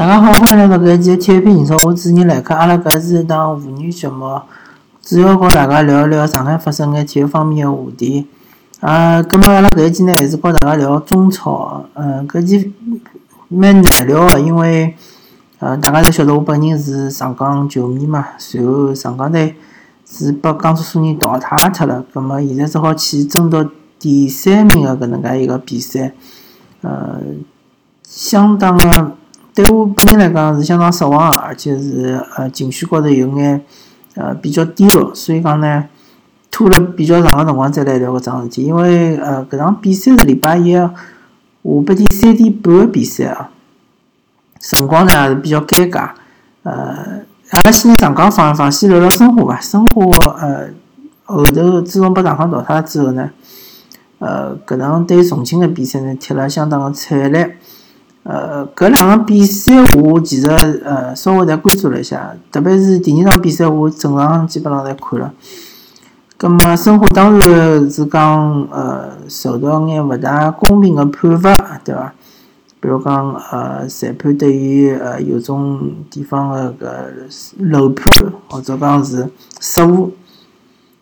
大家好，欢迎来到搿一期体育频道，我主持人来客。阿拉搿是一档妇女节目，主要和大家聊一聊上海发生眼体育方面个话题。啊，葛末阿拉搿一期呢，还是和大家聊中超。嗯，搿期蛮难聊个，因为，呃，大家侪晓得我本人是上港球迷嘛，随后上港队是被江苏苏宁淘汰脱了，葛末现在只好去争夺第三名个搿能介一个比赛。呃，相当个。对我本人来讲是相当失望个，而且是呃情绪高头有眼呃比较低落，所以讲呢拖了比较长个辰光再来聊搿桩事体。因为呃搿场比赛是礼拜一下半天三点半个比赛啊，辰光呢也是比较尴尬。呃，阿拉先上港放一放，先聊聊申花吧。申花呃后头自从被上港淘汰之后呢，呃搿场对重庆个比赛呢踢了相当个惨烈。呃，搿两场比赛我其实呃稍微侪关注了一下，特别是第二场比赛我正常基本上侪看了。葛末申花当然是讲呃受到眼勿大公平个判罚，对伐？比如讲呃裁判对于呃有种地方个搿漏判或者讲是失误。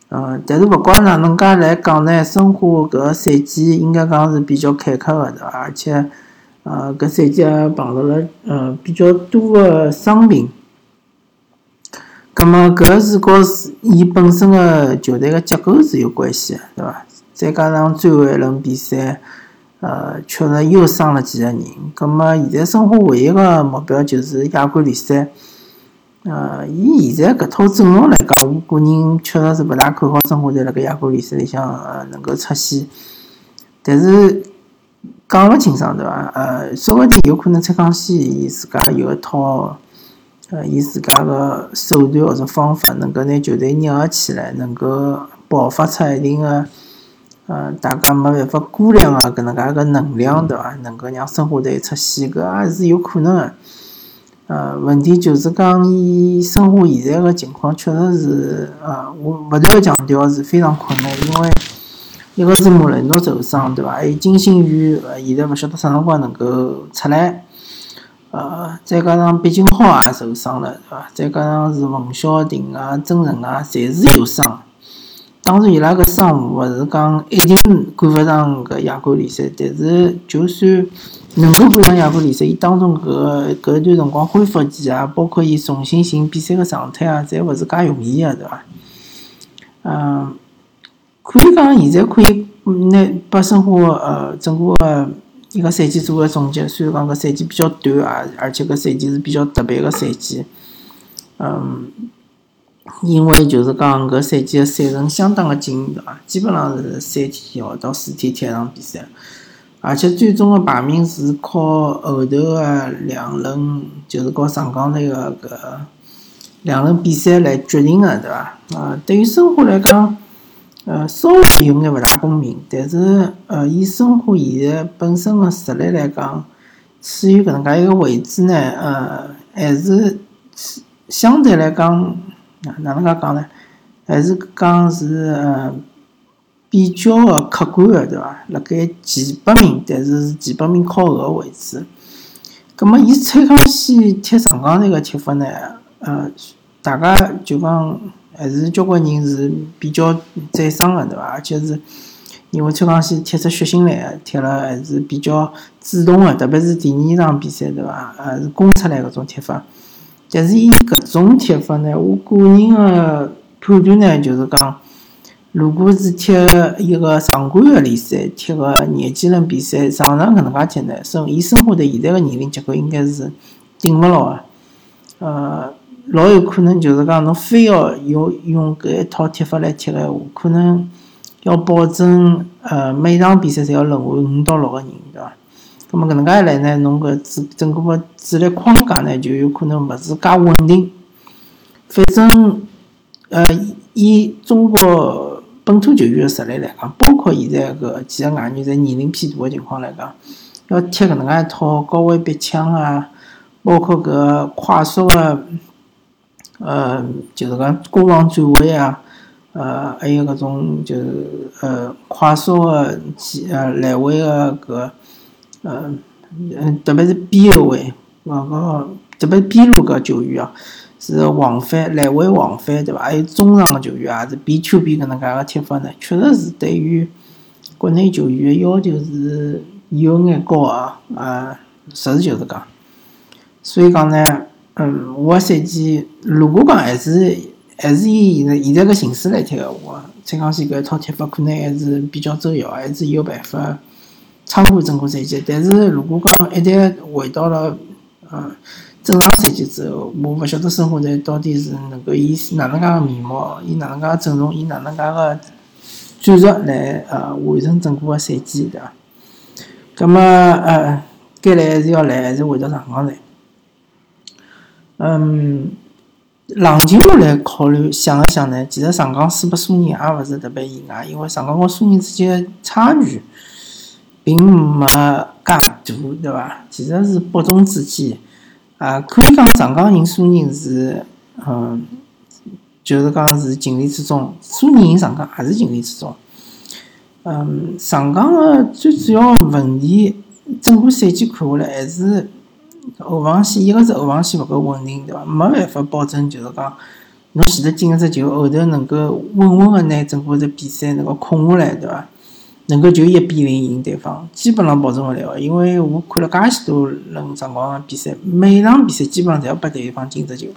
呃，但是勿管哪能介来讲呢，申花搿赛季应该讲是比较坎坷个，对伐？而且。呃，搿赛季也碰到了呃比较多的伤病，葛末搿是和伊本身个球队个结构是有关系个，对伐？再加上最后一轮比赛，呃，确实又伤了几个人。葛末现在申花唯一个目标就是亚冠联赛。呃，以现在搿套阵容来讲，我个人确实是勿大看好申花在辣盖亚冠联赛里向呃能够出线，但是。讲勿清爽对伐？呃，说不定有可能蔡康熙伊自家有一套，呃，伊自家个手段或者方法，能够拿球队捏合起来，能够爆发出一定个，呃，大家没办法估量个搿能介个能量对伐？能够让申花队出线，搿也是有可能个。呃，问题就是讲，伊申花现在个情况确实是，呃，我勿断强调是非常困难，因为。一个是莫雷诺受伤，对伐？还有金星宇，呃，现在勿晓得啥辰光能够出来。呃，再加上毕金浩也受伤了，对伐？再加上是冯潇霆啊、曾诚啊，侪是有伤。当然，伊拉个伤勿是讲一定赶勿上搿亚冠联赛，但是就算能够赶上亚冠联赛，伊当中搿搿段辰光恢复期啊，包括伊重新寻比赛个状态啊，侪勿是介容易个，对伐？嗯。可以讲，现在可以拿把申花呃整个个一个赛季做个总结。虽然讲搿赛季比较短啊，而且搿赛季是比较特别个赛季。嗯，因为就是讲搿赛季个赛程相当个紧，对伐？基本上是三天哦到四天踢一场比赛，而且最终个排名是靠后头个两轮，就是和上港队个搿两轮比赛来决定个，对伐？啊，对于申花来讲。呃，稍微有眼勿大公平，但是呃，以申花现在本身个实力来讲，处于搿能介一个位置呢，呃，还是相对来讲，哪能介讲呢？还是讲是呃比较个客观个，对伐？辣盖前八名，但是是前八名靠后个位置。葛末伊蔡康熙踢上港队个踢法呢，呃，大家就讲。还是交关人是比较赞赏个，对伐？而且是因为蔡康熙踢出血性来个，踢了还是比较主动个，特别是第二场比赛，对伐？还是攻出来搿种踢法。但是以搿种踢法呢，我个人个判断呢，就是讲，如果是踢一个常规个联赛，踢个廿几轮比赛，常常搿能介踢呢，生以申花队现在个年龄结构，应该是顶勿牢个，呃。老有可能就是讲，侬非要用用搿一套踢法来踢个话，可能要保证呃每场比赛侪要轮换五到六个人，对伐？葛末搿能介一来呢，侬搿主整个个主力框架呢就有可能勿是介稳定。反正呃，以中国本土球员个实力来讲，包括现在搿几个外援在年龄偏大个情况来讲，要踢搿能介一套高位逼抢啊，包括搿快速个。呃，就是讲攻防转换啊，呃，还有搿种就是呃快速的几呃来回个搿，呃，嗯，特别是边后卫，搿个特别是边路搿球员啊，是往返来回往返，对伐？还有中场的球员也是边球边搿能介个踢法呢，确实是对于国内球员的要求是有眼高啊，啊，实事求是讲。所以讲呢，嗯，我个赛季如果讲还是还是以现在现在个形势来踢个话，蔡康熙搿一套踢法可能还是比较周要，还是有办法撑过整个赛季。但是如果讲一旦回到了呃正常赛季之后，我勿晓得申花队到底是能够以哪能介个面貌，以哪能介个阵容，以哪能介个战术来呃完成整个个赛季，对伐？葛末呃，该来还是要来，还是回到上港来。嗯。冷静下来考虑，想了想呢，其实上港输给苏宁也勿是特别意外，因为上港和苏宁之间差距并没介大，对伐？其实是伯仲之间，啊，可以讲上港赢苏宁是，嗯，就是讲是情理之中，苏宁赢上港也是情理之中。嗯，上港个最主要问题，整个赛季看下来还是。后防线，一个是后防线勿够稳定，对伐？没办法保证，就是讲侬前头进个只球，后头能够稳稳个拿整个只比赛能够控下来，对伐？能够就一比零赢对方，基本上保证勿了。因为我看了介许多轮状况个比赛，每场比赛基本上侪要拨对方进只球。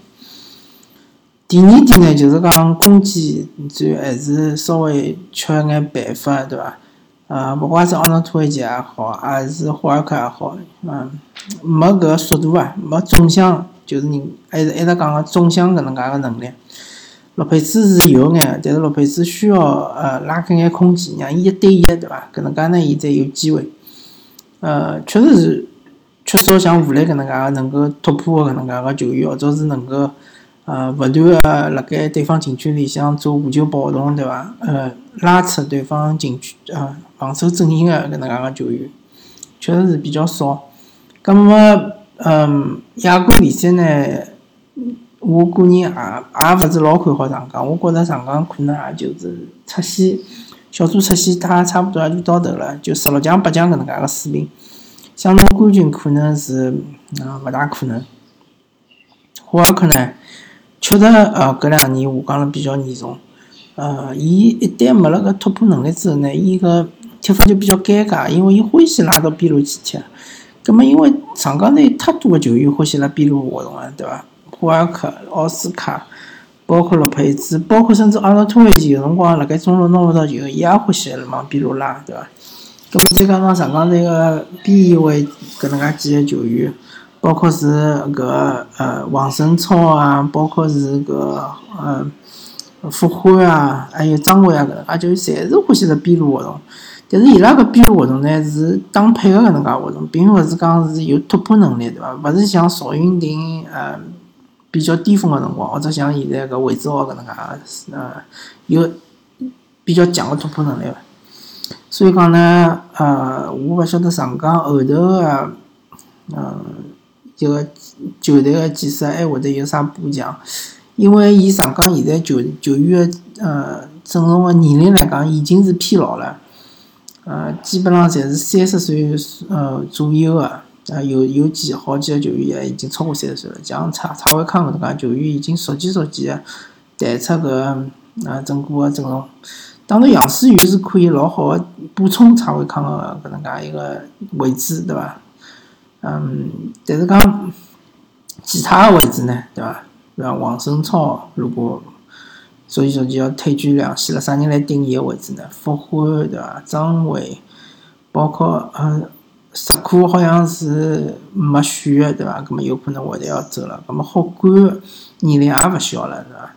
第二点呢，就是讲攻击战还是稍微缺眼办法，对伐？啊，勿管是奥纳托维奇也好，还是霍尔克也好，嗯，没搿个速度啊，没纵向，就是人还是一直讲个纵向搿能介个能力。洛佩兹是有眼，但是洛佩兹需要呃拉开眼空间，让伊一对一，对伐？搿能介呢，伊才有机会。呃，确实是缺少像吴磊搿能介个能够突破搿能介个球员，或者是能够。呃，勿断个辣盖对方禁区里向做无球跑动，对伐？呃，拉扯对方禁区，呃，防守阵型个搿能介个球员，确实是比较少。葛末，嗯，亚冠联赛呢，我个人也也勿是老看好上港。我觉着上港可能也就是出线，小组出线，他差不多也就到头了，就十六强、八强搿能介个水平。想拿冠军可能是，啊，勿大可能。霍尔克呢？确实，呃，搿两年下降了比较严重。呃，伊一旦没了个突破能力之后呢，伊个踢法就比较尴尬，因为伊欢喜拉到边路去踢。葛末因为上港队太多个球员欢喜辣边路活动啊，对伐？霍尔克、奥斯卡，包括洛佩兹，包括甚至阿诺托维奇，有辰光辣盖中路拿勿到球，伊也欢喜往边路拉，对伐？葛末再加上上港队个边卫搿能介几个球员。包括是搿呃王胜超啊，包括是搿呃傅欢啊，还有张伟啊，搿能介就侪是欢喜辣边路活动。但是伊拉搿边路活动呢，是当配个搿能介活动，并勿是讲是有突破能力，对伐？勿是像赵云霆呃比较巅峰个辰光，或者像现在搿韦志豪搿能介呃有比较强个突破能力。所以讲呢，呃，我勿晓得上港后头个嗯。这个球队个建设还会得有啥补强？因为以上港现在球球员呃阵容个年龄来讲，已经是偏老了，呃，基本上侪是三十岁呃左右个，啊有有几好几个球员已经超过三十岁了，像蔡蔡伟康搿能介球员已经逐渐逐渐个淡出搿啊整个个阵容。当然杨思雨是可以老好个补充蔡伟康个搿能介一个位置，对伐？嗯，但是讲其他个位置呢，对伐？像王胜超，如果所以说就要退居两线了，啥人来顶伊个位置呢？傅欢，对伐？张伟，包括呃石库好像是没选个，对伐？葛末有可能会得要走了。葛末好管年龄也勿小了，对伐？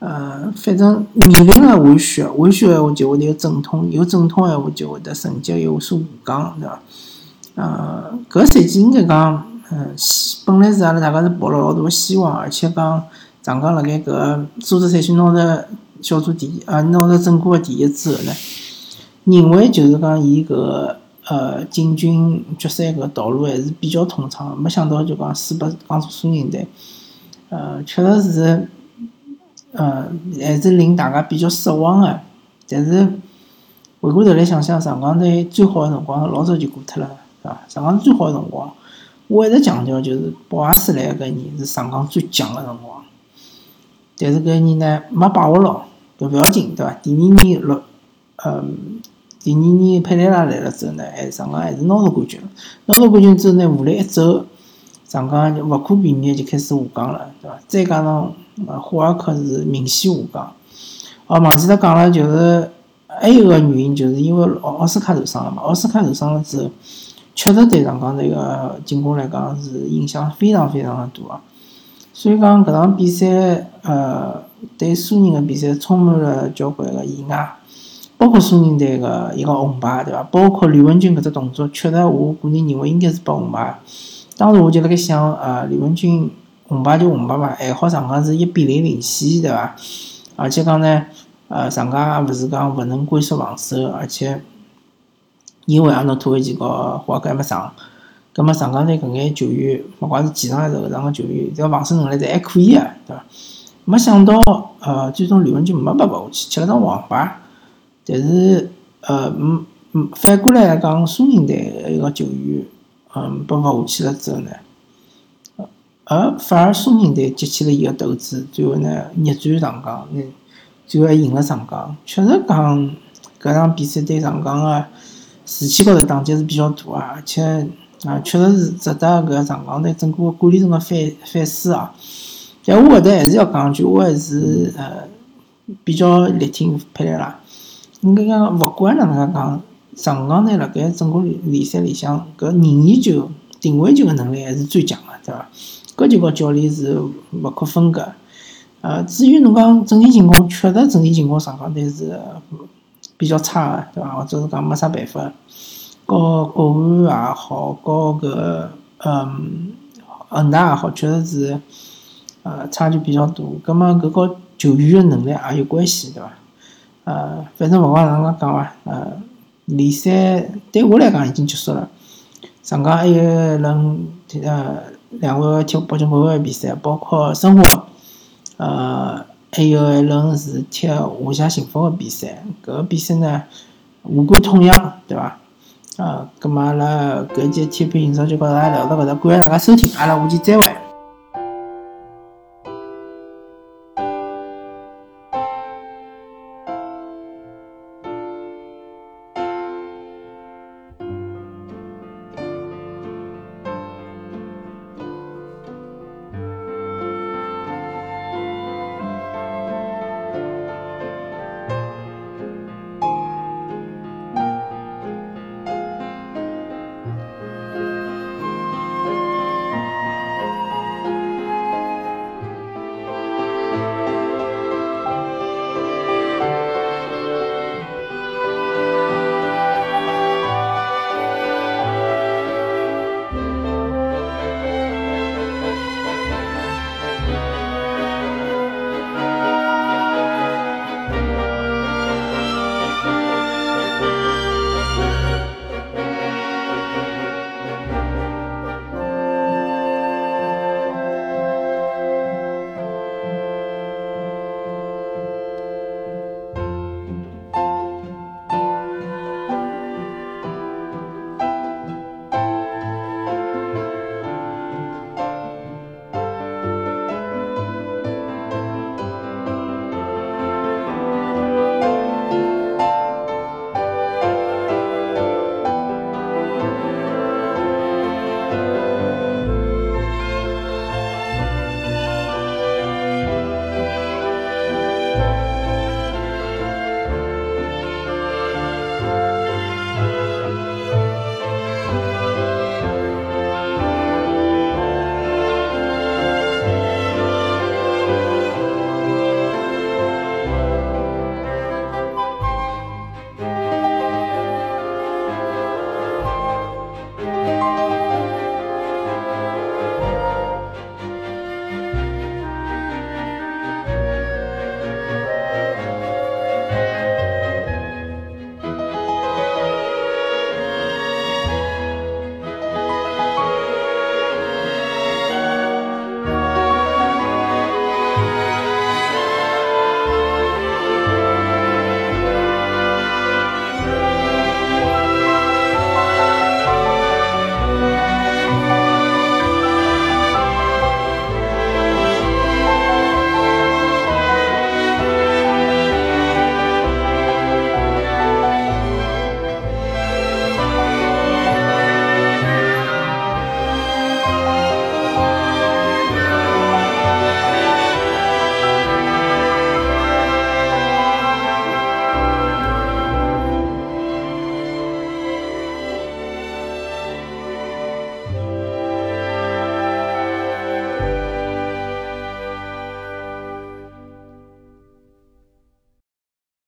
呃，反正年龄个会选，会选个话就会得有阵痛，有阵痛个话就会得成绩有所下降，对伐？呃，搿赛季应该讲，嗯，本来是阿拉大家是抱了老大个希望，而且讲上港辣盖搿个苏州赛区拿着小组第一，啊，拿着整个个第一之后呢，认为就是讲伊搿呃进军决赛搿道路还是比较通畅，没想到就讲输拨江苏苏宁队，呃，确实是，呃，还是令大家比较失望个。但是回过头来想想，上港队最好个辰光老早就过脱了。是啊，上港最好个辰光，我一直强调就是博阿斯莱搿年是上港最强个辰光，但是搿年呢没把握牢，搿勿要紧，对伐？第二年落，嗯，第二年佩雷拉来了之后呢，还上港还是拿到冠军了。拿到冠军之后呢，下来一走，上港就勿可避免就开始下降了，对伐？再加上呃，霍尔克是明显下降。哦，忘记脱讲了，就是还有个原因，就是因为奥奥斯卡受伤了嘛。奥斯卡受伤了之后。确实对上港这个进攻来讲是影响非常非常的大啊，所以讲搿场比赛，呃，对苏宁的比赛充满了交关个意外，包括苏宁队个一个红牌，对伐？包括吕文君搿只动作，确实我个人认为应该是拨红牌。当时我就辣盖想，呃，吕文君红牌就红牌吧，还好上港是一比零领先，对伐？而且讲呢，呃，上港也勿是讲勿能龟缩防守，而且。因为阿诺托维奇和霍尔克还没上，葛末上港队搿眼球员，勿管是前场还是后场个球员，只要防守能力侪还可以啊，对伐？没想到，呃，最终吕文君没被罚下去，吃了张黄牌。但是，呃，嗯嗯，反过来讲，苏宁队一个球员，嗯，被罚下去了之后呢，而反而苏宁队激起了伊个斗志，最后呢逆转上港，最后还赢了上港。确实讲，搿场比赛对上港个。士气高头打击是比较大啊，而且啊，确实是值得搿上港队整个管理层个反反思啊。但我搿搭还是要讲一句，我还是呃比较力挺佩莱拉。应该讲，勿管哪能介讲，上港队辣盖整个联赛里向搿任意球、定位球个能力还是最强个，对伐？搿就和教练是勿可分割。呃，至于侬讲整体情况，确实整体情况上港队是。比较差个，对伐？或者是讲没啥办法，和国安也好，和搿嗯恒大也好，确实是呃差距比较大。葛末搿个球员个能力也有关系，对伐？呃，反正勿管哪能介讲伐，呃，联赛对我来讲已经结束了。上港还有一轮呃两位踢北京国安个比赛，包括申花，呃。还有一轮是踢华夏幸福的比赛，搿个比赛呢，无关痛痒，对伐？啊，葛末阿拉搿节体育频道就跟大家聊到搿搭，感谢大家收听，阿拉下期再会。